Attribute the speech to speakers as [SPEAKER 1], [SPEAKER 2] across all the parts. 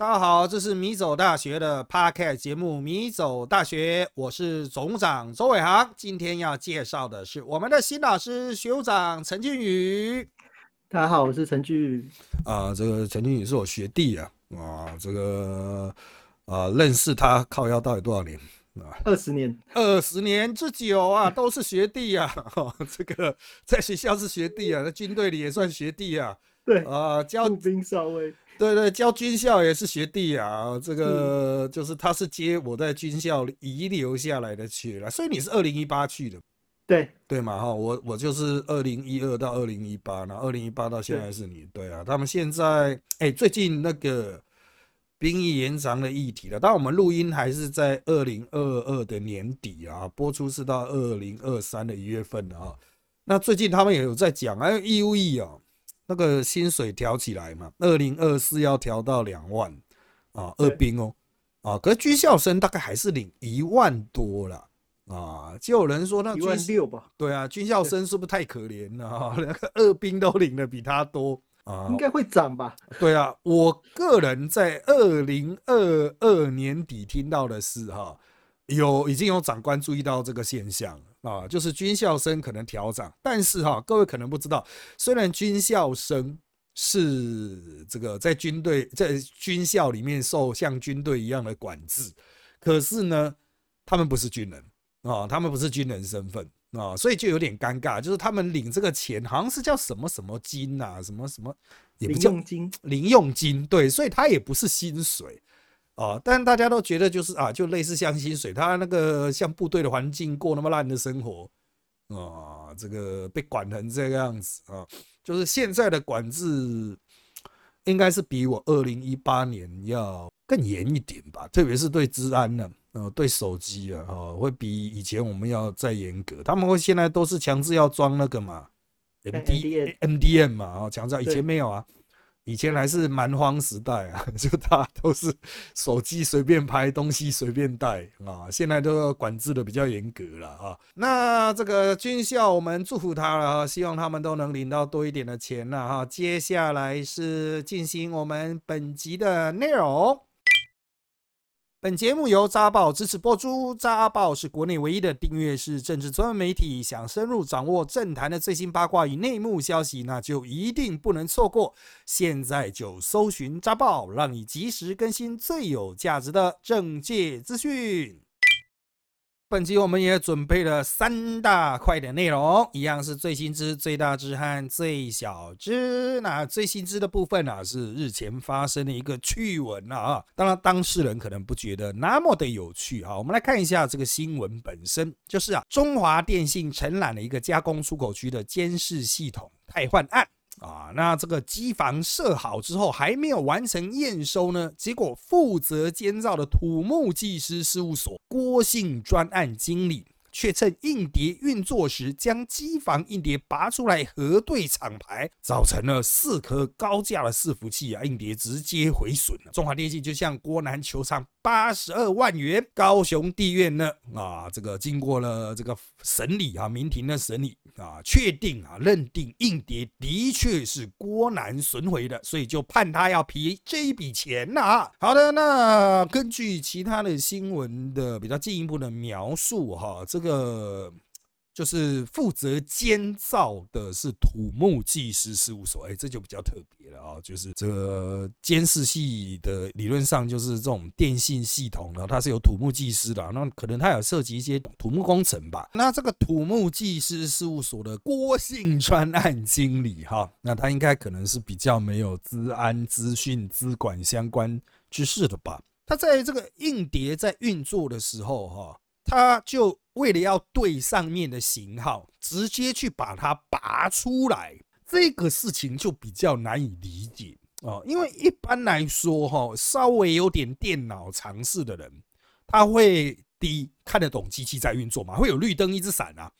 [SPEAKER 1] 大家好，这是米走大学的 Podcast 节目《米走大学》，我是总长周伟航。今天要介绍的是我们的新老师学务长陈俊宇。
[SPEAKER 2] 大家好，我是陈俊宇。
[SPEAKER 1] 啊，这个陈俊宇是我学弟啊，啊，这个啊，认识他靠腰到底多少年
[SPEAKER 2] 啊？二十年，
[SPEAKER 1] 二十年之久啊，都是学弟啊。这个在学校是学弟啊，在军队里也算学弟啊。
[SPEAKER 2] 对
[SPEAKER 1] 啊，
[SPEAKER 2] 教兵少尉。
[SPEAKER 1] 对对，教军校也是学弟啊，这个就是他是接我在军校遗留下来的去了，所以你是二零一八去的，
[SPEAKER 2] 对。
[SPEAKER 1] 对嘛哈，我我就是二零一二到二零一八，然后二零一八到现在是你，对啊，他们现在哎最近那个兵役延长的议题了，但我们录音还是在二零二二的年底啊，播出是到二零二三的一月份的啊，那最近他们也有在讲哎义务役啊。那个薪水调起来嘛，二零二四要调到两万啊，二兵哦，啊，可是军校生大概还是领一万多了啊，就有人说那
[SPEAKER 2] 一万六吧，
[SPEAKER 1] 对啊，军校生是不是太可怜了 啊？那个二兵都领的比他多啊，
[SPEAKER 2] 应该会涨吧？
[SPEAKER 1] 对啊，我个人在二零二二年底听到的是哈，有已经有长官注意到这个现象。啊，就是军校生可能调涨，但是哈，各位可能不知道，虽然军校生是这个在军队在军校里面受像军队一样的管制，可是呢，他们不是军人啊，他们不是军人身份啊，所以就有点尴尬，就是他们领这个钱好像是叫什么什么金呐，什么什么
[SPEAKER 2] 也不叫金，
[SPEAKER 1] 零用金，对，所以他也不是薪水。哦，但大家都觉得就是啊，就类似像薪水，他那个像部队的环境过那么烂的生活啊，这个被管成这个样子啊，就是现在的管制应该是比我二零一八年要更严一点吧，特别是对治安呢，呃，对手机啊，哦，会比以前我们要再严格。他们会现在都是强制要装那个嘛
[SPEAKER 2] ，M D
[SPEAKER 1] M D M 嘛，哦，强制，以前没有啊。以前还是蛮荒时代啊，就大家都是手机随便拍，东西随便带啊。现在都要管制的比较严格了啊。那这个军校，我们祝福他了啊，希望他们都能领到多一点的钱了哈。接下来是进行我们本集的内容。本节目由扎报支持播出。扎报是国内唯一的订阅式政治专门媒体。想深入掌握政坛的最新八卦与内幕消息，那就一定不能错过。现在就搜寻扎报，让你及时更新最有价值的政界资讯。本期我们也准备了三大块的内容，一样是最新之、最大之和最小之。那最新之的部分呢，是日前发生的一个趣闻啊。当然，当事人可能不觉得那么的有趣啊。我们来看一下这个新闻本身，就是啊，中华电信承揽了一个加工出口区的监视系统汰换案。啊，那这个机房设好之后还没有完成验收呢，结果负责监造的土木技师事务所郭姓专案经理。却趁硬碟运作时，将机房硬碟拔出来核对厂牌，造成了四颗高价的伺服器啊，硬碟直接毁损了。中华电信就向郭南求偿八十二万元。高雄地院呢啊，这个经过了这个审理啊，民庭的审理啊，确定啊，认定硬碟的确是郭南损毁的，所以就判他要赔这一笔钱呐。好的，那根据其他的新闻的比较进一步的描述哈，这。这个就是负责监造的是土木技师事务所，哎，这就比较特别了啊。就是这个监视系的理论上就是这种电信系统呢，它是有土木技师的，那可能它有涉及一些土木工程吧。那这个土木技师事务所的郭姓专案经理哈，那他应该可能是比较没有资安、资讯、资管相关知识的吧。他在这个硬碟在运作的时候哈。他就为了要对上面的型号，直接去把它拔出来，这个事情就比较难以理解哦。因为一般来说，哈，稍微有点电脑常识的人，他会第一看得懂机器在运作嘛，会有绿灯一直闪啊，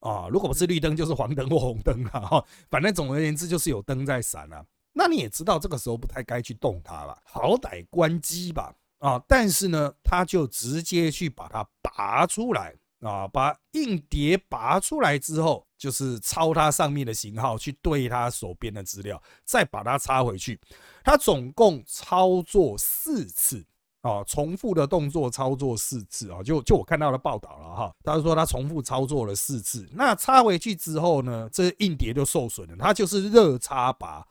[SPEAKER 1] 啊，如果不是绿灯就是黄灯或红灯啊，哈，反正总而言之就是有灯在闪啊。那你也知道，这个时候不太该去动它了，好歹关机吧。啊，但是呢，他就直接去把它拔出来啊，把硬碟拔出来之后，就是抄它上面的型号去对它手边的资料，再把它插回去。它总共操作四次啊，重复的动作操作四次啊，就就我看到的报道了哈，他说他重复操作了四次。那插回去之后呢，这硬碟就受损了，它就是热插拔。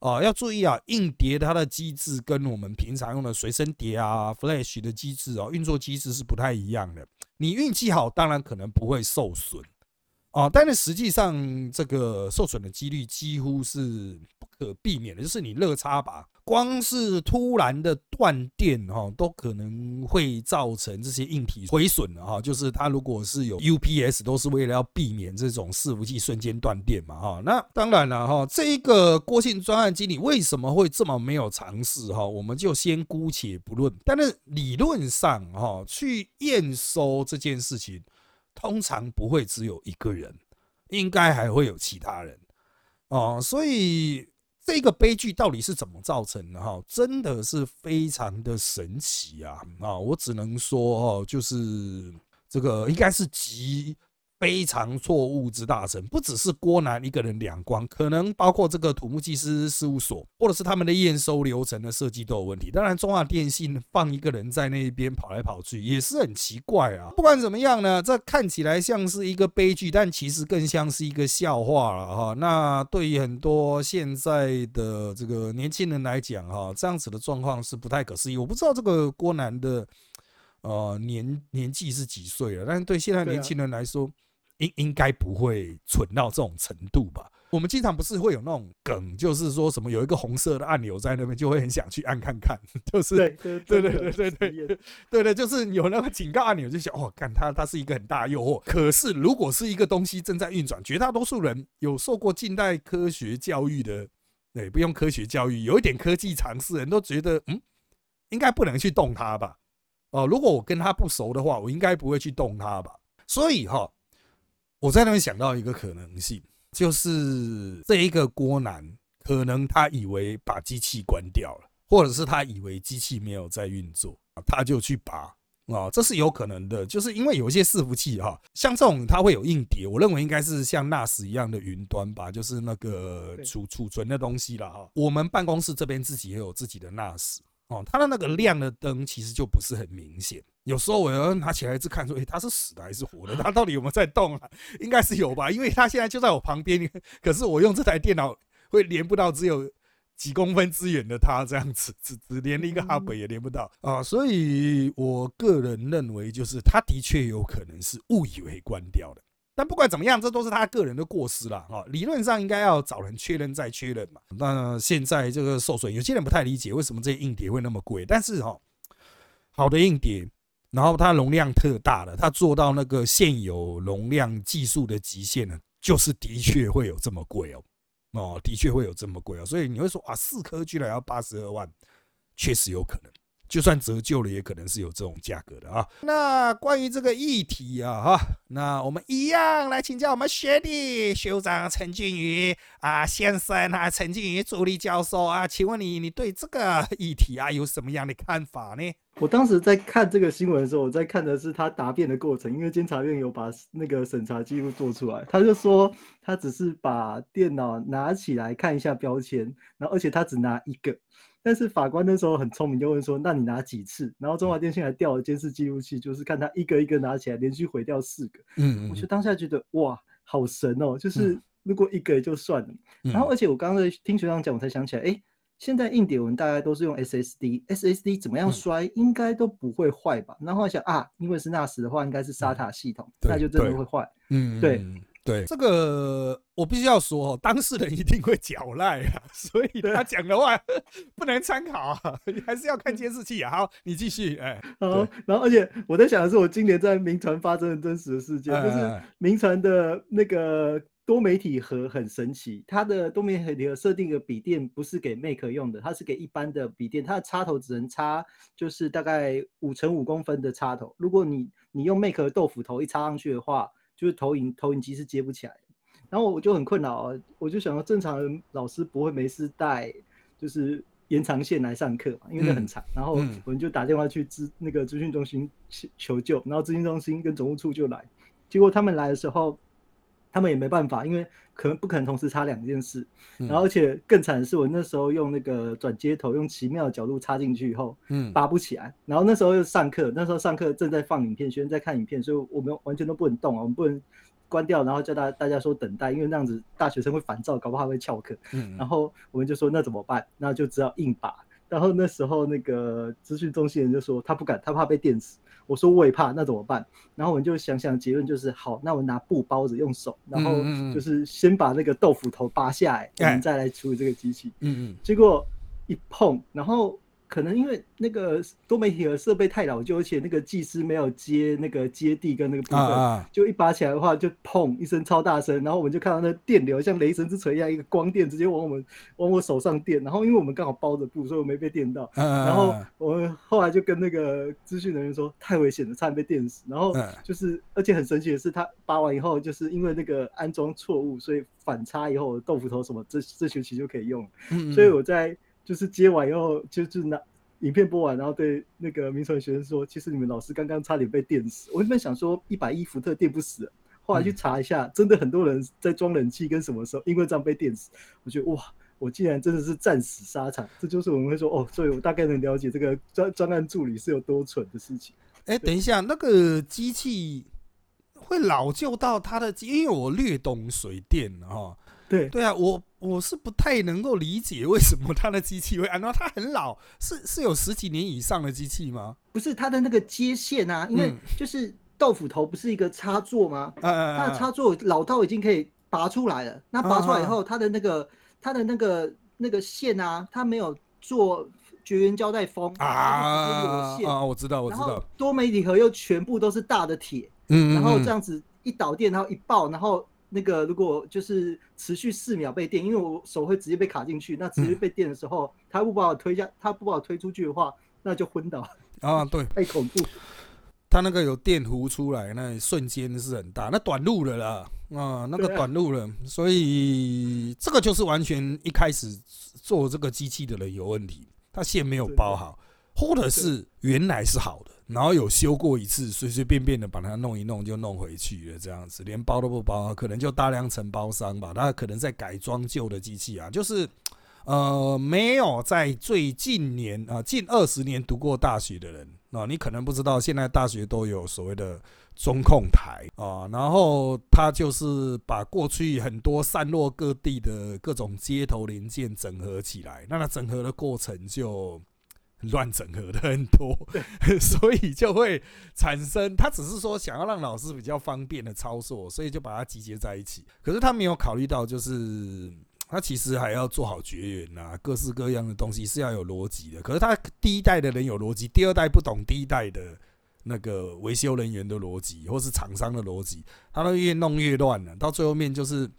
[SPEAKER 1] 哦，要注意啊，硬碟它的机制跟我们平常用的随身碟啊、Flash 的机制哦，运作机制是不太一样的。你运气好，当然可能不会受损。哦，但是实际上这个受损的几率几乎是不可避免的，就是你热插拔。光是突然的断电哈，都可能会造成这些硬体毁损的哈。就是它如果是有 UPS，都是为了要避免这种伺服器瞬间断电嘛哈。那当然了哈，这一个郭姓专案经理为什么会这么没有尝试哈？我们就先姑且不论。但是理论上哈，去验收这件事情，通常不会只有一个人，应该还会有其他人哦，所以。这个悲剧到底是怎么造成的？哈，真的是非常的神奇啊！啊，我只能说，哦，就是这个应该是极。非常错误之大成，不只是郭南一个人两光，可能包括这个土木技师事务所，或者是他们的验收流程的设计都有问题。当然，中华电信放一个人在那边跑来跑去也是很奇怪啊。不管怎么样呢，这看起来像是一个悲剧，但其实更像是一个笑话了哈。那对于很多现在的这个年轻人来讲哈，这样子的状况是不太可思议。我不知道这个郭南的呃年年纪是几岁了，但是对现在年轻人来说。应应该不会蠢到这种程度吧？我们经常不是会有那种梗，就是说什么有一个红色的按钮在那边，就会很想去按看看，就是
[SPEAKER 2] 对对
[SPEAKER 1] 对对对对 对对，就是有那个警告按钮，就想哦，看它它是一个很大的诱惑。可是如果是一个东西正在运转，绝大多数人有受过近代科学教育的，对，不用科学教育，有一点科技常识人都觉得嗯，应该不能去动它吧？哦，如果我跟他不熟的话，我应该不会去动它吧？所以哈。我在那边想到一个可能性，就是这一个郭男可能他以为把机器关掉了，或者是他以为机器没有在运作，他就去拔啊，这是有可能的。就是因为有一些伺服器哈，像这种它会有硬碟，我认为应该是像 NAS 一样的云端吧，就是那个储储存的东西了哈。我们办公室这边自己也有自己的 NAS。哦，它的那个亮的灯其实就不是很明显。有时候我要拿起来一直看，说，诶，它是死的还是活的？它到底有没有在动啊？应该是有吧，因为它现在就在我旁边。可是我用这台电脑会连不到只有几公分之远的它，这样子只只连了一个 hub 也连不到啊。所以我个人认为，就是它的确有可能是误以为关掉的。但不管怎么样，这都是他个人的过失了哈。理论上应该要找人确认再确认嘛。那现在这个受损，有些人不太理解为什么这些硬碟会那么贵。但是哈，好的硬碟，然后它容量特大的，它做到那个现有容量技术的极限呢，就是的确会有这么贵哦。哦，的确会有这么贵哦。所以你会说啊，四颗居然要八十二万，确实有可能。就算折旧了，也可能是有这种价格的啊。那关于这个议题啊，哈，那我们一样来请教我们学弟学长陈俊宇啊先生啊，陈俊宇助理教授啊，请问你你对这个议题啊有什么样的看法呢？
[SPEAKER 2] 我当时在看这个新闻的时候，我在看的是他答辩的过程，因为监察院有把那个审查记录做出来，他就说他只是把电脑拿起来看一下标签，然后而且他只拿一个。但是法官那时候很聪明，就问说：“那你拿几次？”然后中华电信还调了监视记录器，就是看他一个一个拿起来，连续毁掉四个。嗯，我就当下觉得哇，好神哦！就是如果一个也就算了。然后，而且我刚刚在听学长讲，我才想起来，哎，现在硬碟我们大概都是用 SSD，SSD 怎么样摔应该都不会坏吧？然后想啊，因为是 NAS 的话，应该是 SATA 系统，那就真的会坏。嗯，对。
[SPEAKER 1] 对这个，我必须要说，当事人一定会狡赖啊，所以他讲的话 不能参考啊，还是要看监视器啊。好，你继续，哎，
[SPEAKER 2] 好。然后，而且我在想的是，我今年在名传发生的真实的事件，就是名传的那个多媒体盒很神奇，它的多媒体盒设定的笔电不是给 Mac 用的，它是给一般的笔电，它的插头只能插就是大概五乘五公分的插头，如果你你用 Mac 豆腐头一插上去的话。就是投影投影机是接不起来，然后我就很困扰啊，我就想到正常人老师不会没事带就是延长线来上课嘛，因为那很长，然后我们就打电话去咨那个资讯中心求救，然后资讯中心跟总务处就来，结果他们来的时候，他们也没办法，因为可能不可能同时插两件事。然后而且更惨的是，我那时候用那个转接头，用奇妙的角度插进去以后，嗯，拔不起来。然后那时候又上课，那时候上课正在放影片，学生在看影片，所以我们完全都不能动啊，我们不能关掉，然后叫大大家说等待，因为那样子大学生会烦躁，搞不好会翘课。嗯，然后我们就说那怎么办？那就只好硬拔。然后那时候那个资讯中心人就说他不敢，他怕被电死。我说我也怕，那怎么办？然后我们就想想结论就是好，那我拿布包着用手，然后就是先把那个豆腐头拔下来，我们再来处理这个机器。嗯嗯。结果一碰，然后。可能因为那个多媒体的设备太老旧，而且那个技师没有接那个接地跟那个部分，就一拔起来的话就砰一声超大声，然后我们就看到那电流像雷神之锤一样，一个光电直接往我们往我手上电，然后因为我们刚好包着布，所以我没被电到。然后我们后来就跟那个资讯人员说太危险了，差点被电死。然后就是而且很神奇的是，他拔完以后就是因为那个安装错误，所以反插以后豆腐头什么这这学期就可以用。所以我在。就是接完以后，就是拿影片播完，然后对那个民传学生说：“其实你们老师刚刚差点被电死。”我原本想说一百一伏特电不死，后来去查一下，真的很多人在装冷气跟什么时候因为这样被电死。我觉得哇，我竟然真的是战死沙场。这就是我们会说哦，所以我大概能了解这个专专案助理是有多蠢的事情。
[SPEAKER 1] 哎，等一下，那个机器会老旧到它的，因为我略懂水电哈。
[SPEAKER 2] 对
[SPEAKER 1] 对啊，我我是不太能够理解为什么它的机器会安装，它很老，是是有十几年以上的机器吗？
[SPEAKER 2] 不是，它的那个接线啊，因为就是豆腐头不是一个插座吗？它的插座老到已经可以拔出来了。那拔出来以后，它的那个它的那个那个线啊，它没有做绝缘胶带封
[SPEAKER 1] 啊啊！我知道，我知道。
[SPEAKER 2] 多媒体盒又全部都是大的铁，嗯，然后这样子一导电，然后一爆，然后。那个如果就是持续四秒被电，因为我手会直接被卡进去，那直接被电的时候，他不把我推下，他不把我推出去的话，那就昏倒。
[SPEAKER 1] 啊，对，
[SPEAKER 2] 太恐怖。
[SPEAKER 1] 他那个有电弧出来，那瞬间是很大，那短路了啦，啊，那个短路了，所以这个就是完全一开始做这个机器的人有问题，他线没有包好，或者是原来是好的。然后有修过一次，随随便便的把它弄一弄就弄回去了，这样子连包都不包，可能就大量承包商吧，他可能在改装旧的机器啊，就是呃没有在最近年啊近二十年读过大学的人啊，你可能不知道现在大学都有所谓的中控台啊，然后他就是把过去很多散落各地的各种接头零件整合起来，那它整合的过程就。乱整合的很多，所以就会产生。他只是说想要让老师比较方便的操作，所以就把它集结在一起。可是他没有考虑到，就是他其实还要做好绝缘呐，各式各样的东西是要有逻辑的。可是他第一代的人有逻辑，第二代不懂第一代的那个维修人员的逻辑，或是厂商的逻辑，他都越弄越乱了。到最后面就是。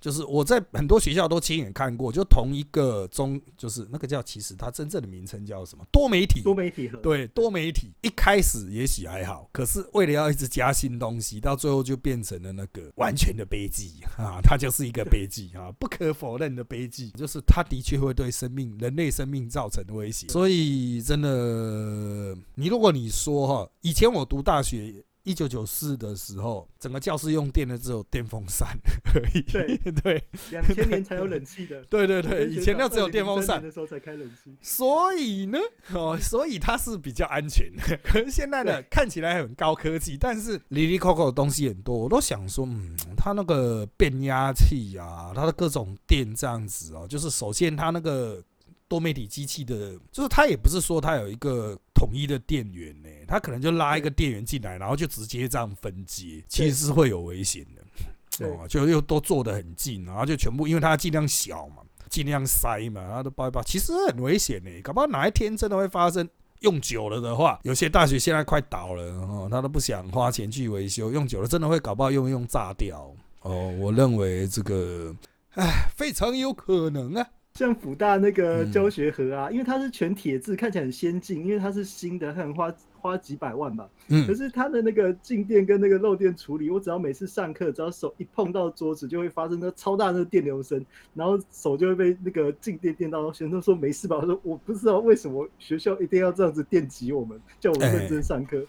[SPEAKER 1] 就是我在很多学校都亲眼看过，就同一个中，就是那个叫，其实它真正的名称叫什么？多媒体。
[SPEAKER 2] 多媒体
[SPEAKER 1] 对，多媒体一开始也许还好，可是为了要一直加新东西，到最后就变成了那个完全的悲剧 啊！它就是一个悲剧啊，不可否认的悲剧，就是它的确会对生命、人类生命造成威胁。所以真的，你如果你说哈，以前我读大学。一九九四的时候，整个教室用电的只有电风扇而已。
[SPEAKER 2] 对
[SPEAKER 1] 对，
[SPEAKER 2] 两千年才有冷气的。
[SPEAKER 1] 对 对对，以前那只有电风扇
[SPEAKER 2] 的时候才开冷气。
[SPEAKER 1] 所以呢，哦，所以它是比较安全的。可是现在呢看起来很高科技，但是里里扣扣的东西很多。我都想说，嗯，它那个变压器啊，它的各种电这样子哦，就是首先它那个。多媒体机器的，就是它也不是说它有一个统一的电源呢，它可能就拉一个电源进来，然后就直接这样分接，其实是会有危险的，哦，就又都坐得很近，然后就全部，因为它尽量小嘛，尽量塞嘛，然后都包一包，其实很危险呢，搞不好哪一天真的会发生，用久了的话，有些大学现在快倒了，哦，他都不想花钱去维修，用久了真的会搞不好用一用炸掉，哦，我认为这个，哎，非常有可能啊。
[SPEAKER 2] 像辅大那个教学盒啊，因为它是全铁质，看起来很先进，因为它是新的，可能花花几百万吧。嗯。可是它的那个静电跟那个漏电处理，我只要每次上课，只要手一碰到桌子，就会发生那超大那个电流声，然后手就会被那个静电电到。学生都说没事吧？我说我不知道为什么学校一定要这样子电击我们，叫我们认真上课。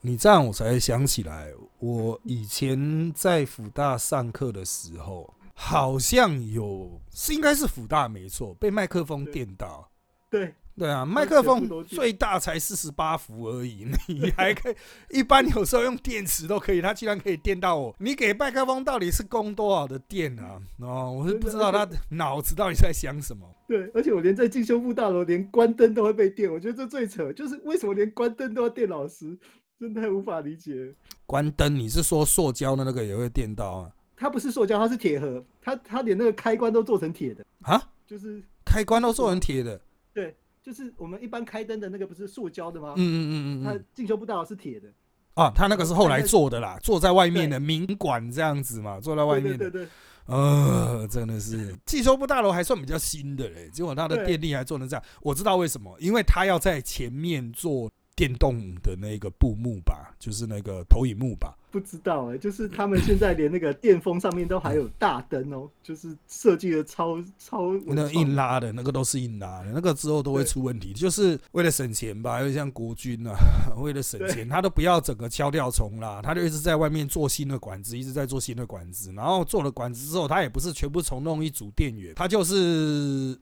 [SPEAKER 1] 你这样我才想起来，我以前在辅大上课的时候，好像有是应该是辅大没错，被麦克风电到。
[SPEAKER 2] 对
[SPEAKER 1] 对啊，麦克风最大才四十八伏而已，你还可以一般有时候用电池都可以，它居然可以电到我。你给麦克风到底是供多少的电啊？哦，我是不知道他脑子到底在想什么。
[SPEAKER 2] 对，而且我连在进修部大楼连关灯都会被电，我觉得这最扯，就是为什么连关灯都要电老师？真的无法理解。
[SPEAKER 1] 关灯，你是说塑胶的那个也会电到啊？
[SPEAKER 2] 它不是塑胶，它是铁盒，它它连那个开关都做成铁的
[SPEAKER 1] 啊？
[SPEAKER 2] 就是
[SPEAKER 1] 开关都做成铁的？
[SPEAKER 2] 对，就是我们一般开灯的那个不是塑胶的吗？
[SPEAKER 1] 嗯嗯嗯嗯
[SPEAKER 2] 它进修不到是铁的。
[SPEAKER 1] 啊，他那个是后来做的啦，坐在外面的民管这样子嘛，坐在外面
[SPEAKER 2] 的。对对对。
[SPEAKER 1] 呃，真的是汽修部大楼还算比较新的嘞，结果它的电力还做成这样，我知道为什么，因为它要在前面做。电动的那个布幕吧，就是那个投影幕吧。
[SPEAKER 2] 不知道哎，就是他们现在连那个电风上面都还有大灯哦，就是设计的超超。
[SPEAKER 1] 那硬拉的那个都是硬拉的，那个之后都会出问题，就是为了省钱吧。又像国军啊，为了省钱，他都不要整个敲掉重拉，他就一直在外面做新的管子，一直在做新的管子。然后做了管子之后，他也不是全部重弄一组电源，他就是。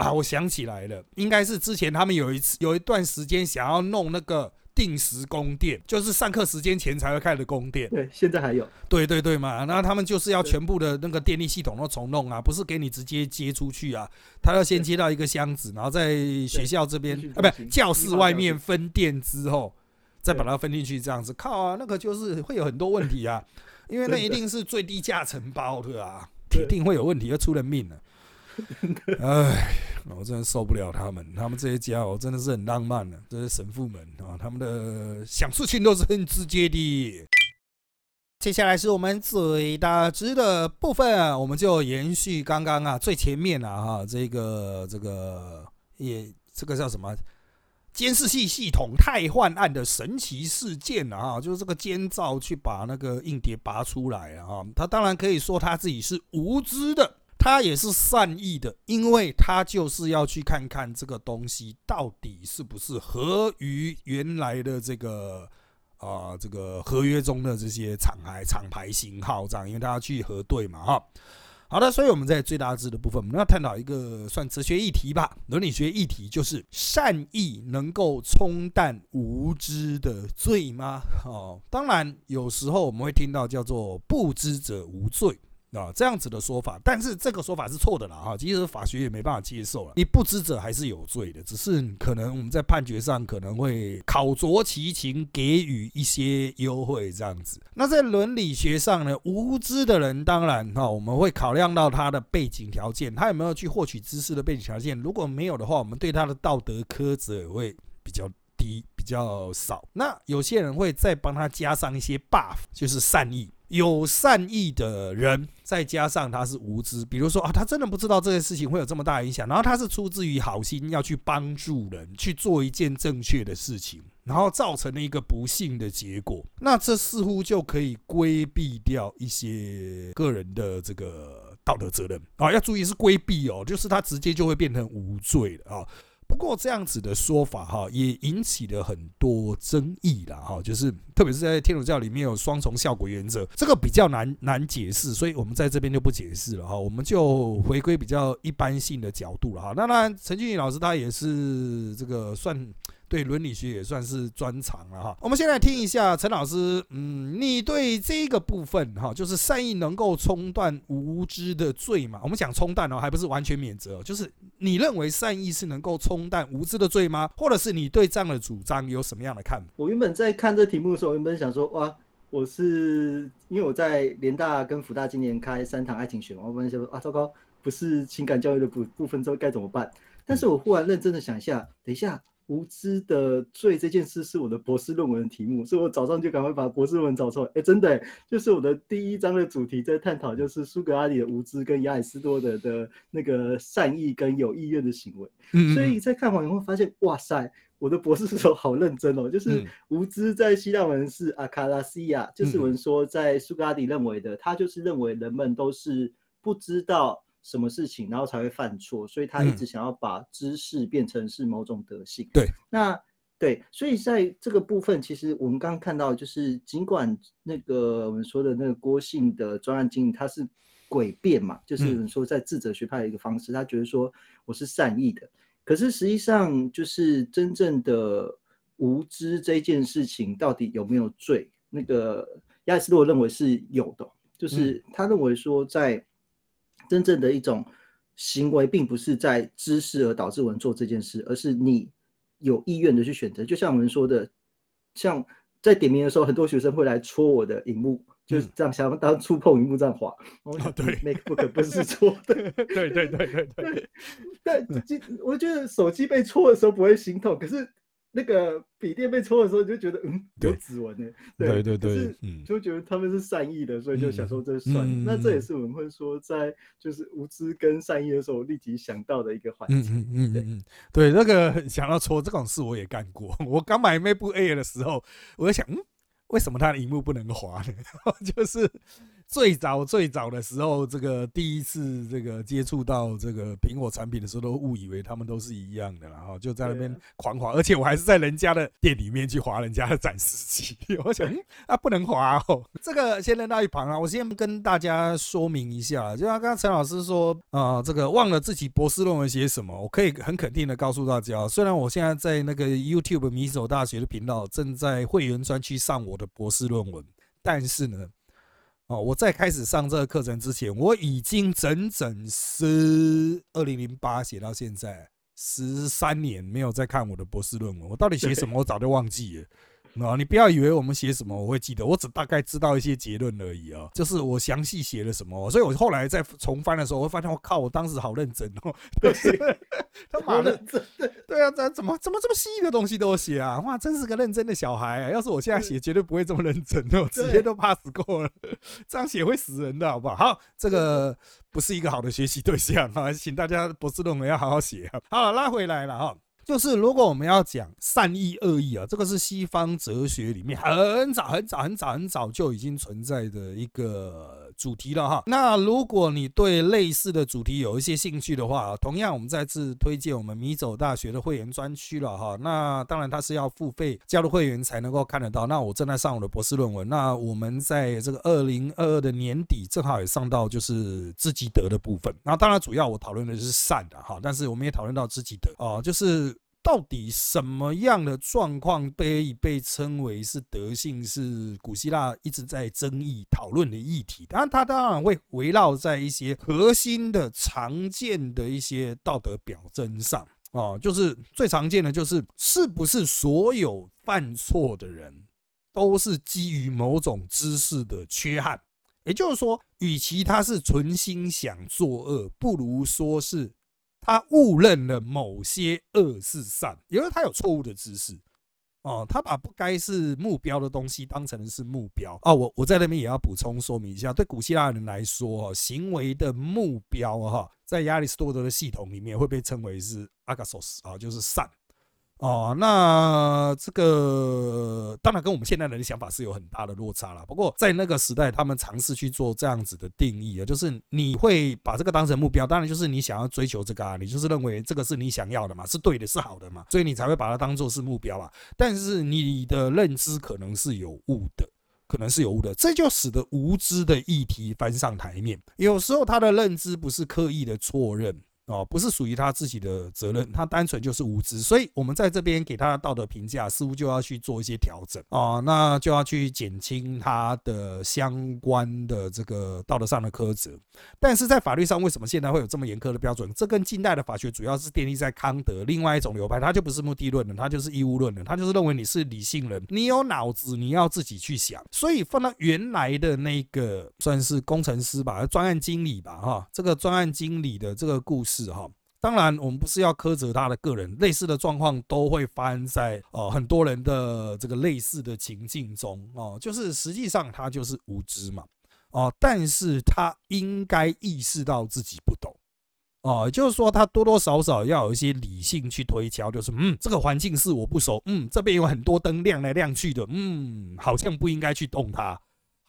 [SPEAKER 1] 啊，我想起来了，应该是之前他们有一次有一段时间想要弄那个定时供电，就是上课时间前才会开的供电。
[SPEAKER 2] 对，现在还有。
[SPEAKER 1] 对对对嘛，那他们就是要全部的那个电力系统都重弄啊，不是给你直接接出去啊，他要先接到一个箱子，然后在学校这边啊，不，教室外面分电之后，再把它分进去，这样子靠啊，那个就是会有很多问题啊，因为那一定是最低价承包的啊，铁定会有问题，要出人命了。哎，我真的受不了他们，他们这些家伙真的是很浪漫的，这些神父们啊，他们的想事情都是很直接的。接下来是我们最大值的部分啊，我们就延续刚刚啊最前面啊哈，这个这个也这个叫什么监视器系统太换案的神奇事件啊，就是这个监造去把那个硬碟拔出来啊，他当然可以说他自己是无知的。他也是善意的，因为他就是要去看看这个东西到底是不是合于原来的这个啊这个合约中的这些厂牌厂牌型号这样，因为他要去核对嘛哈。好的，所以我们在最大值的部分，我们要探讨一个算哲学议题吧，伦理学议题，就是善意能够冲淡无知的罪吗？哦，当然有时候我们会听到叫做不知者无罪。啊，这样子的说法，但是这个说法是错的了哈。其实法学也没办法接受了，你不知者还是有罪的，只是可能我们在判决上可能会考酌其情，给予一些优惠这样子。那在伦理学上呢，无知的人当然哈，我们会考量到他的背景条件，他有没有去获取知识的背景条件。如果没有的话，我们对他的道德苛责也会比较低，比较少。那有些人会再帮他加上一些 buff，就是善意。有善意的人，再加上他是无知，比如说啊，他真的不知道这件事情会有这么大影响，然后他是出自于好心要去帮助人去做一件正确的事情，然后造成了一个不幸的结果，那这似乎就可以规避掉一些个人的这个道德责任啊，要注意是规避哦，就是他直接就会变成无罪了啊。不过这样子的说法哈，也引起了很多争议了哈，就是特别是在天主教里面有双重效果原则，这个比较难难解释，所以我们在这边就不解释了哈，我们就回归比较一般性的角度了哈。那当然，陈俊宇老师他也是这个算。对伦理学也算是专长了哈。我们先来听一下陈老师，嗯，你对这个部分哈，就是善意能够冲断无知的罪嘛？我们讲冲淡哦，还不是完全免责，就是你认为善意是能够冲淡无知的罪吗？或者是你对这样的主张有什么样的看法？
[SPEAKER 2] 我原本在看这题目的时候，原本想说，哇，我是因为我在联大跟福大今年开三堂爱情学嘛，我本想说啊，糟糕，不是情感教育的部部分，之后该怎么办？但是我忽然认真的想一下，等一下。无知的罪这件事是我的博士论文的题目，所以我早上就赶快把博士论文找出来。哎，真的，就是我的第一章的主题在探讨，就是苏格拉底的无知跟亚里士多德的那个善意跟有意愿的行为。所以在看完以后发现，哇塞，我的博士候好认真哦。就是无知在希腊文是阿卡拉西亚，就是我们说在苏格拉底认为的，他就是认为人们都是不知道。什么事情，然后才会犯错，所以他一直想要把知识变成是某种德性。
[SPEAKER 1] 对，
[SPEAKER 2] 那对，所以在这个部分，其实我们刚刚看到，就是尽管那个我们说的那个郭姓的专案经理他是诡辩嘛，就是我们说在智者学派的一个方式，他觉得说我是善意的，可是实际上就是真正的无知这件事情到底有没有罪？那个亚里士多德认为是有的，就是他认为说在真正的一种行为，并不是在知识而导致我们做这件事，而是你。有意愿的去选择，就像我们说的，像在点名的时候，很多学生会来戳我的荧幕，就是这样想当触碰荧幕这样划。
[SPEAKER 1] 哦，对
[SPEAKER 2] ，MacBook 不是戳的。
[SPEAKER 1] 对对对对对。
[SPEAKER 2] 但我觉得手机被戳的时候不会心痛，可是。那个笔电被戳的时候，你就觉得嗯有指纹呢，
[SPEAKER 1] 对对对，
[SPEAKER 2] 嗯，就觉得他们是善意的，所以就想说这算。那这也是我们会说在就是无知跟善意的时候立即想到的一个环节。嗯嗯嗯嗯，
[SPEAKER 1] 对，那个想要戳这种事我也干过。我刚买 MacBook Air 的时候，我在想，嗯，为什么它的荧幕不能滑呢？就是。最早最早的时候，这个第一次这个接触到这个苹果产品的时候，都误以为他们都是一样的，然后就在那边狂滑，而且我还是在人家的店里面去滑人家的展示机。我想 啊，不能滑哦，这个先扔到一旁啊。我先跟大家说明一下，就像刚刚陈老师说啊，这个忘了自己博士论文写什么，我可以很肯定的告诉大家，虽然我现在在那个 YouTube 米手大学的频道正在会员专区上我的博士论文，但是呢。哦，我在开始上这个课程之前，我已经整整是二零零八写到现在十三年没有再看我的博士论文，我到底写什么，我早就忘记了。啊，你不要以为我们写什么我会记得，我只大概知道一些结论而已啊。就是我详细写了什么，所以我后来在重翻的时候，我会发现我靠，我当时好认真哦。对，他妈的，对啊，怎怎么怎么这么细的东西都写啊？哇，真是个认真的小孩。啊要是我现在写，绝对不会这么认真的，直接都 pass 过了。这样写会死人的，好不好？好，这个不是一个好的学习对象啊，请大家博士论文要好好写。好，拉回来了哈。就是如果我们要讲善意恶意啊，这个是西方哲学里面很早很早很早很早就已经存在的一个主题了哈。那如果你对类似的主题有一些兴趣的话，同样我们再次推荐我们米走大学的会员专区了哈。那当然它是要付费加入会员才能够看得到。那我正在上我的博士论文，那我们在这个二零二二的年底正好也上到就是知己德的部分。那当然主要我讨论的是善的哈，但是我们也讨论到知己德哦，就是。到底什么样的状况被被称为是德性？是古希腊一直在争议讨论的议题。当然，它当然会围绕在一些核心的、常见的一些道德表征上啊。就是最常见的，就是是不是所有犯错的人都是基于某种知识的缺憾？也就是说，与其他是存心想作恶，不如说是。他误认了某些恶是善，因为他有错误的知识哦，他把不该是目标的东西当成是目标啊。我我在那边也要补充说明一下，对古希腊人来说，行为的目标哈，在亚里士多德的系统里面会被称为是阿卡索斯啊，就是善。哦，那这个当然跟我们现代人的想法是有很大的落差了。不过在那个时代，他们尝试去做这样子的定义啊，就是你会把这个当成目标，当然就是你想要追求这个啊，你就是认为这个是你想要的嘛，是对的，是好的嘛，所以你才会把它当做是目标啊。但是你的认知可能是有误的，可能是有误的，这就使得无知的议题翻上台面。有时候他的认知不是刻意的错认。哦，不是属于他自己的责任，他单纯就是无知，所以我们在这边给他的道德评价似乎就要去做一些调整啊，那就要去减轻他的相关的这个道德上的苛责。但是在法律上，为什么现在会有这么严苛的标准？这跟近代的法学主要是建立在康德另外一种流派，他就不是目的论的，他就是义务论的，他就是认为你是理性人，你有脑子，你要自己去想。所以放到原来的那个算是工程师吧，专案经理吧，哈，这个专案经理的这个故事。是哈，当然我们不是要苛责他的个人，类似的状况都会发生在呃很多人的这个类似的情境中哦，就是实际上他就是无知嘛哦，但是他应该意识到自己不懂哦，就是说他多多少少要有一些理性去推敲，就是嗯这个环境是我不熟，嗯这边有很多灯亮来亮去的，嗯好像不应该去动它。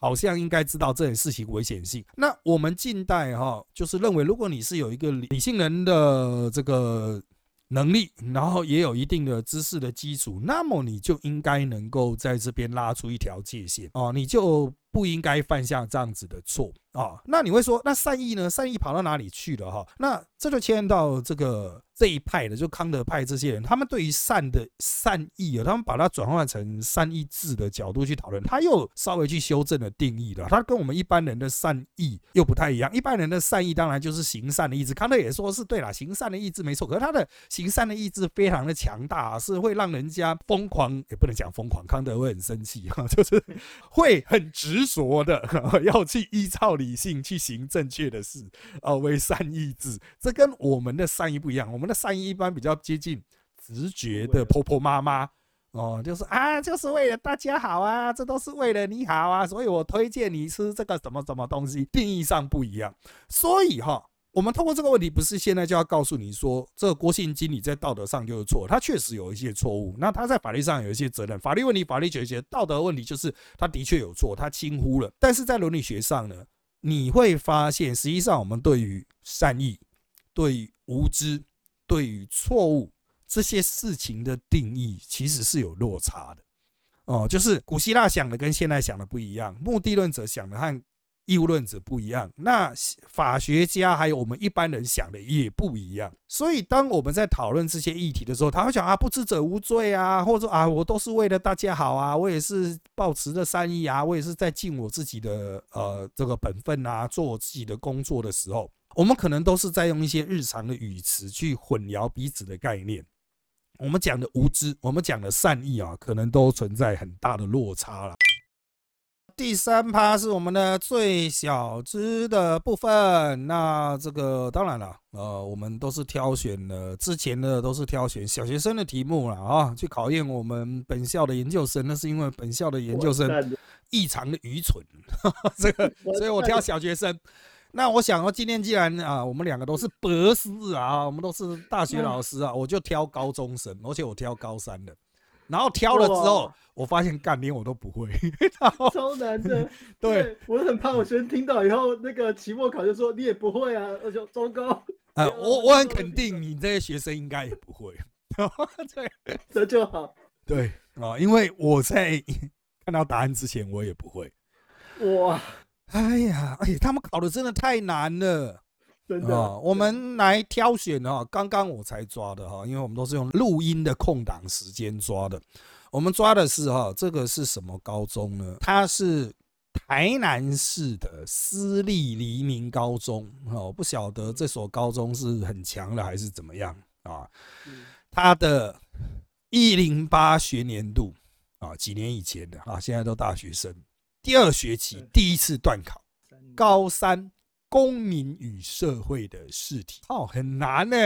[SPEAKER 1] 好像应该知道这件事情危险性。那我们近代哈，就是认为，如果你是有一个理性人的这个能力，然后也有一定的知识的基础，那么你就应该能够在这边拉出一条界限哦，你就不应该犯下这样子的错啊。那你会说，那善意呢？善意跑到哪里去了哈？那这就牵到这个。这一派的就康德派这些人，他们对于善的善意啊，他们把它转换成善意志的角度去讨论，他又稍微去修正了定义了。他跟我们一般人的善意又不太一样。一般人的善意当然就是行善的意志，康德也说是对了，行善的意志没错。可是他的行善的意志非常的强大，是会让人家疯狂，也不能讲疯狂，康德会很生气哈，就是会很执着的要去依照理性去行正确的事啊，为善意志。这跟我们的善意不一样，我们的的。善意一般比较接近直觉的婆婆妈妈哦，就是啊，就是为了大家好啊，这都是为了你好啊，所以我推荐你吃这个什么什么东西，定义上不一样。所以哈，我们通过这个问题，不是现在就要告诉你说，这个郭姓经理在道德上就是错，他确实有一些错误，那他在法律上有一些责任，法律问题法律解决，道德问题就是他的确有错，他轻忽了。但是在伦理学上呢，你会发现，实际上我们对于善意，对于无知。对于错误这些事情的定义，其实是有落差的哦。就是古希腊想的跟现在想的不一样，目的论者想的和义务论者不一样。那法学家还有我们一般人想的也不一样。所以，当我们在讨论这些议题的时候，他会讲啊，不知者无罪啊，或者说啊，我都是为了大家好啊，我也是抱持着善意啊，我也是在尽我自己的呃这个本分啊，做我自己的工作的时候。我们可能都是在用一些日常的语词去混淆彼此的概念。我们讲的无知，我们讲的善意啊，可能都存在很大的落差了。第三趴是我们的最小知的部分。那这个当然了，呃，我们都是挑选了之前的都是挑选小学生的题目了啊，去考验我们本校的研究生。那是因为本校的研究生异常的愚蠢，这个，所以我挑小学生。那我想说，今天既然啊，我们两个都是博士啊，我们都是大学老师啊，我就挑高中生，而且我挑高三的。然后挑了之后，我发现干连我都不会，
[SPEAKER 2] 超难的。对我很怕我学生听到以后，那个期末考就说你也不会啊，我就糟糕。
[SPEAKER 1] 呃，我我很肯定你这些学生应该也不会。
[SPEAKER 2] 对，这就好。
[SPEAKER 1] 对啊，因为我在看到答案之前，我也不会。哇。哎呀，哎，他们考的真的太难了，
[SPEAKER 2] 真的。
[SPEAKER 1] 我们来挑选哈，刚刚我才抓的哈，因为我们都是用录音的空档时间抓的。我们抓的是哈，这个是什么高中呢？它是台南市的私立黎明高中哦，不晓得这所高中是很强的还是怎么样啊？它的一零八学年度啊，几年以前的啊，现在都大学生。第二学期第一次断考，高三公民与社会的试题，哦，很难呢。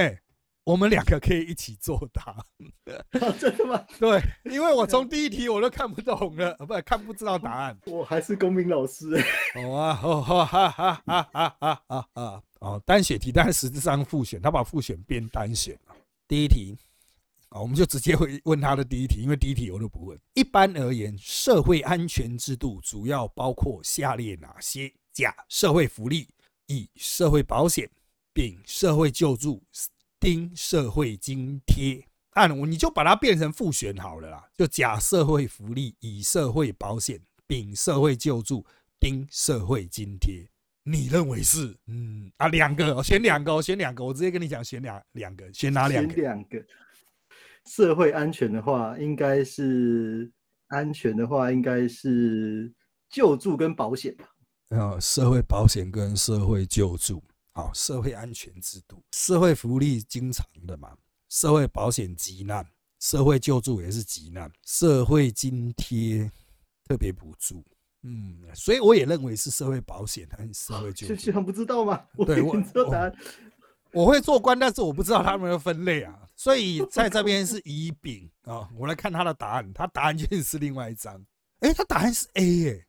[SPEAKER 1] 我们两个可以一起作答。
[SPEAKER 2] 真的吗？
[SPEAKER 1] 对，因为我从第一题我都看不懂了，不看不知道答案。
[SPEAKER 2] 我还是公民老师。
[SPEAKER 1] 哦啊，哈哈哈哈哈哈啊啊啊！哦，单选题，但是实质上复选，他把复选变单选了。第一题。啊我们就直接会问他的第一题，因为第一题我都不问。一般而言，社会安全制度主要包括下列哪些？甲、社会福利；乙、社会保险；丙、社会救助；丁、社会津贴。按我你就把它变成复选好了啦，就甲社会福利，乙社会保险，丙社会救助，丁社会津贴。你认为是？嗯啊，两个，选两个，选两个，我直接跟你讲，选两两个，选哪两个？
[SPEAKER 2] 选两个。社会安全的话，应该是安全的话，应该是救助跟保险吧。
[SPEAKER 1] 啊，社会保险跟社会救助，好，社会安全制度，社会福利经常的嘛，社会保险急难，社会救助也是急难，社会津贴特别补助，嗯，所以我也认为是社会保险还是社会救助？
[SPEAKER 2] 居然不知道吗？
[SPEAKER 1] 对，我
[SPEAKER 2] 知道答案。
[SPEAKER 1] 我会做官，但是我不知道他们的分类啊，所以在这边是乙丙啊。我来看他的答案，他答案就是另外一张。哎，他答案是 A 耶。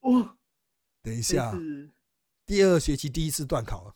[SPEAKER 1] 哇，等一下，第二学期第一次断考，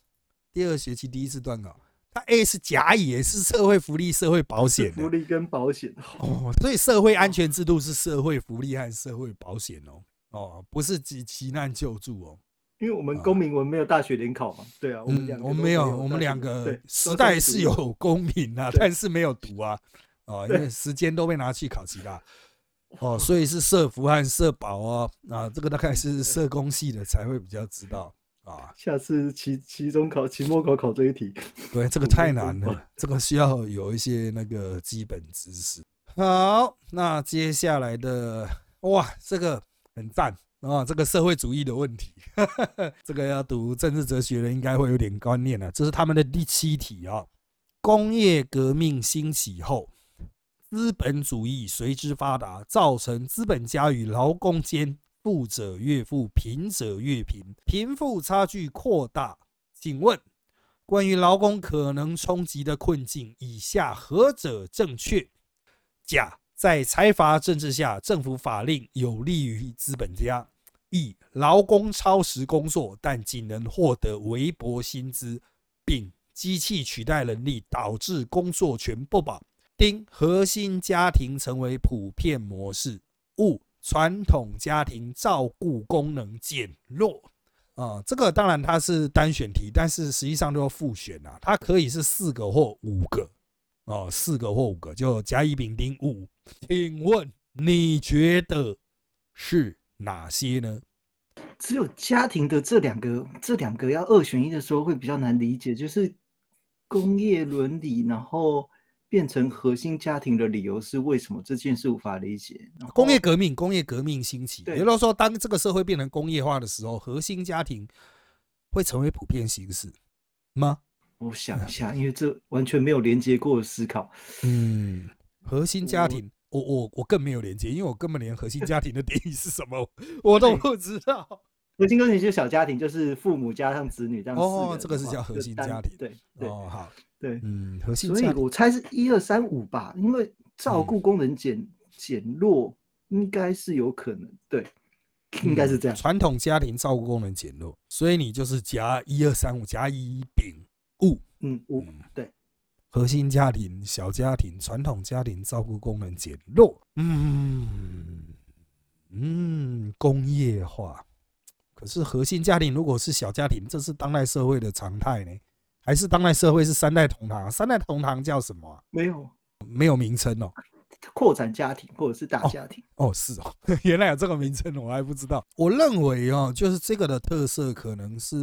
[SPEAKER 1] 第二学期第一次断考，他 A 是甲乙，是社会福利、社会保险。
[SPEAKER 2] 福利跟保险
[SPEAKER 1] 哦，所以社会安全制度是社会福利和社会保险哦，哦，不是急急难救助哦。
[SPEAKER 2] 因为我们公民文没有大学联考嘛，对啊，我们两
[SPEAKER 1] 嗯，
[SPEAKER 2] 个都
[SPEAKER 1] 我们没有，我们两个时代是有 公民啊，但是没有读啊，哦，因为时间都被拿去考其他，哦，所以是社服和社保哦，啊，这个大概是社工系的才会比较知道啊，
[SPEAKER 2] 下次期期中考、期末考考这一题，
[SPEAKER 1] 对，这个太难了，这个需要有一些那个基本知识。好，那接下来的哇，这个很赞啊，这个社会主义的问题，这个要读政治哲学的应该会有点观念了。这是他们的第七题啊。工业革命兴起后，资本主义随之发达，造成资本家与劳工间富者越富，贫者越贫，贫富差距扩大。请问，关于劳工可能冲击的困境，以下何者正确？甲，在财阀政治下，政府法令有利于资本家；乙，劳工超时工作，但仅能获得微薄薪资；丙，机器取代人力，导致工作权不保；丁，核心家庭成为普遍模式；戊，传统家庭照顾功能减弱。啊、这个当然它是单选题，但是实际上都要复选啊，它可以是四个或五个哦，四个或五个，就甲乙丙丁戊。请问你觉得是哪些呢？
[SPEAKER 2] 只有家庭的这两个，这两个要二选一的时候会比较难理解，就是工业伦理，然后变成核心家庭的理由是为什么这件事无法理解？
[SPEAKER 1] 工业革命，工业革命兴起，也就是说，当这个社会变成工业化的时候，核心家庭会成为普遍形式吗？
[SPEAKER 2] 我想一下，因为这完全没有连接过的思考。
[SPEAKER 1] 嗯，核心家庭，我我我更没有连接，因为我根本连核心 家庭的定义是什么我都不知道。
[SPEAKER 2] 核心家庭就是小家庭，就是父母加上子女这样四
[SPEAKER 1] 哦这个是叫核心家庭
[SPEAKER 2] 对对
[SPEAKER 1] 哦，好，
[SPEAKER 2] 对，
[SPEAKER 1] 嗯，核心
[SPEAKER 2] 所以我猜是一二三五吧，因为照
[SPEAKER 1] 嗯
[SPEAKER 2] 顾功能减减弱应该是有可能，对，应该是这样。
[SPEAKER 1] 嗯传统家庭照顾功能减弱，所以你就是加一二三五加一丙戊，
[SPEAKER 2] 嗯，五
[SPEAKER 1] 嗯
[SPEAKER 2] 对，
[SPEAKER 1] 核心家庭、小家庭、传统家庭照顾功能减弱，嗯嗯，工业化。可是核心家庭如果是小家庭，这是当代社会的常态呢？还是当代社会是三代同堂？三代同堂叫什么啊、
[SPEAKER 2] 没有
[SPEAKER 1] 没有名称哦。
[SPEAKER 2] 扩展家庭或者是大
[SPEAKER 1] 哦
[SPEAKER 2] 家庭，
[SPEAKER 1] 哦，是哦，原来有这个名称，我还不知道。我认为哦，就是这个的特色可能是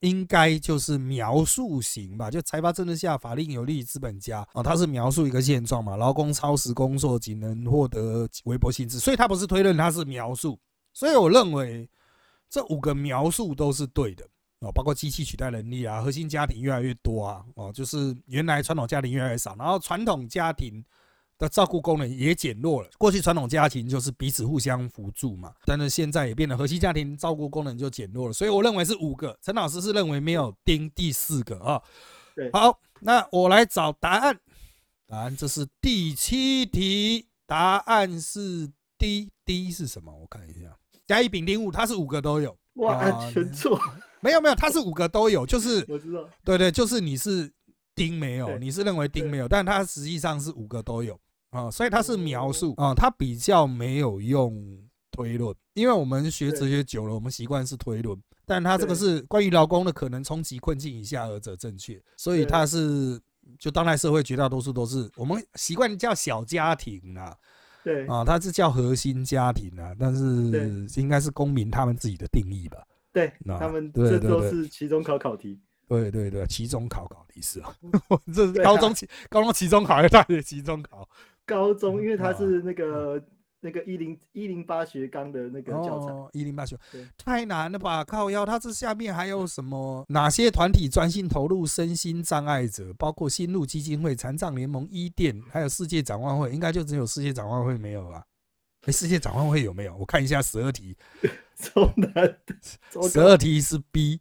[SPEAKER 1] 应该就是描述型吧，就财阀政治下法令有利于资本家啊，他是描述一个现状嘛，劳工超时工作仅能获得微薄薪资，所以他不是推论，他是描述。所以我认为这五个描述都是对的。哦，包括机器取代能力啊，核心家庭越来越多啊，哦，就是原来传统家庭越来越少，然后传统家庭的照顾功能也减弱了。过去传统家庭就是彼此互相扶助嘛，但是现在也变得核心家庭照顾功能就减弱了，所以我认为是五个。陈老师是认为没有丁第四个啊。
[SPEAKER 2] 对
[SPEAKER 1] 好，那我来找答案。答案这是第七题，答案是 D。D 是什么？我看一下，甲乙丙丁戊，它是五个都有。
[SPEAKER 2] 哇，
[SPEAKER 1] 啊
[SPEAKER 2] 全错，
[SPEAKER 1] 没有没有，它是五个都有，就是
[SPEAKER 2] 我知道，
[SPEAKER 1] 对对，就是你是丁没有，你是认为丁没有，但它实际上是五个都有啊、所以它是描述
[SPEAKER 2] 哦。
[SPEAKER 1] 啊、它比较没有用推论，因为我们学哲学久了，我们习惯是推论，但它这个是关于劳工的可能冲击困境以下而者正确，所以
[SPEAKER 2] 对。
[SPEAKER 1] 它是就当代社会绝大多数都是我们习惯叫小家庭啊，
[SPEAKER 2] 对。
[SPEAKER 1] 啊，它是叫核心家庭啊，但是应该是公民他们自己的定义吧。
[SPEAKER 2] 对，
[SPEAKER 1] 那
[SPEAKER 2] 他们这都是期中考考题，
[SPEAKER 1] 对对对，期中考考题是啊，这是高中期、高中期中考还是大学期中考？
[SPEAKER 2] 高中因为它
[SPEAKER 1] 啊
[SPEAKER 2] 是那个那个一零一零八学纲的那个教材，
[SPEAKER 1] 哦，一零八学太难了吧？靠腰，他这下面还有什么？哪些团体专心投入身心障碍者？包括新路基金会、残障联盟、伊甸，还有世界展望会，应该就只有世界展望会没有吧？哎，世界展望会有没有？我看一下十二题，
[SPEAKER 2] 超难的，
[SPEAKER 1] 十二题是 B，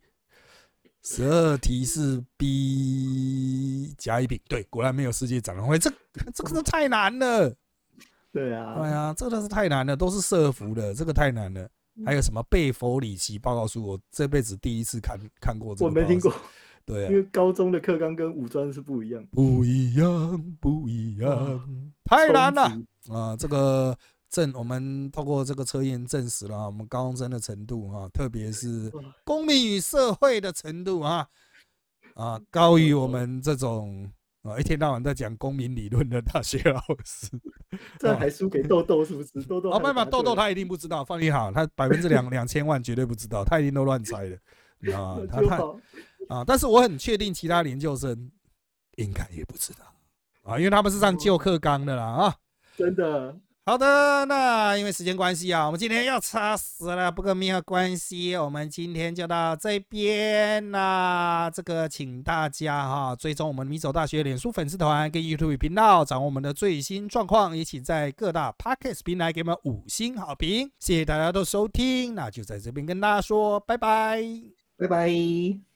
[SPEAKER 1] 十二题是 B 甲乙丙，对，果然没有世界展望会，这这个是太难了。
[SPEAKER 2] 对啊，
[SPEAKER 1] 对啊，这个是太难了，都是社服的，这个太难了。还有什么贝弗里奇报告书？我这辈子第一次看看过这个，
[SPEAKER 2] 我没听过。，
[SPEAKER 1] 对、啊，
[SPEAKER 2] 因为高中的课纲跟五专是不一样，
[SPEAKER 1] 不一样，不一样，太难了啊！这个证我们透过这个测验证实了我们高中生的程度啊，特别是公民与社会的程度啊啊，高于我们这种啊一天到晚在讲公民理论的大学老师。
[SPEAKER 2] 这还输给豆豆是不是？豆豆
[SPEAKER 1] 哦，不不，豆豆他一定不知道，放心好，他百分之两两千万绝对不知道，他一定都乱猜的啊，他他啊，但是我很确定其他研究生应该也不知道啊，因为他们是上旧课纲的啦啊，
[SPEAKER 2] 真的。
[SPEAKER 1] 好的，那因为时间关系啊，我们今天要差死了。不过没有关系，我们今天就到这边啦。这个请大家哈追踪我们米走大学脸书粉丝团跟 YouTube 频道，掌握我们的最新状况。也请在各大 Podcast 平台给我们五星好评。谢谢大家的收听，那就在这边跟大家说拜拜，
[SPEAKER 2] 拜拜。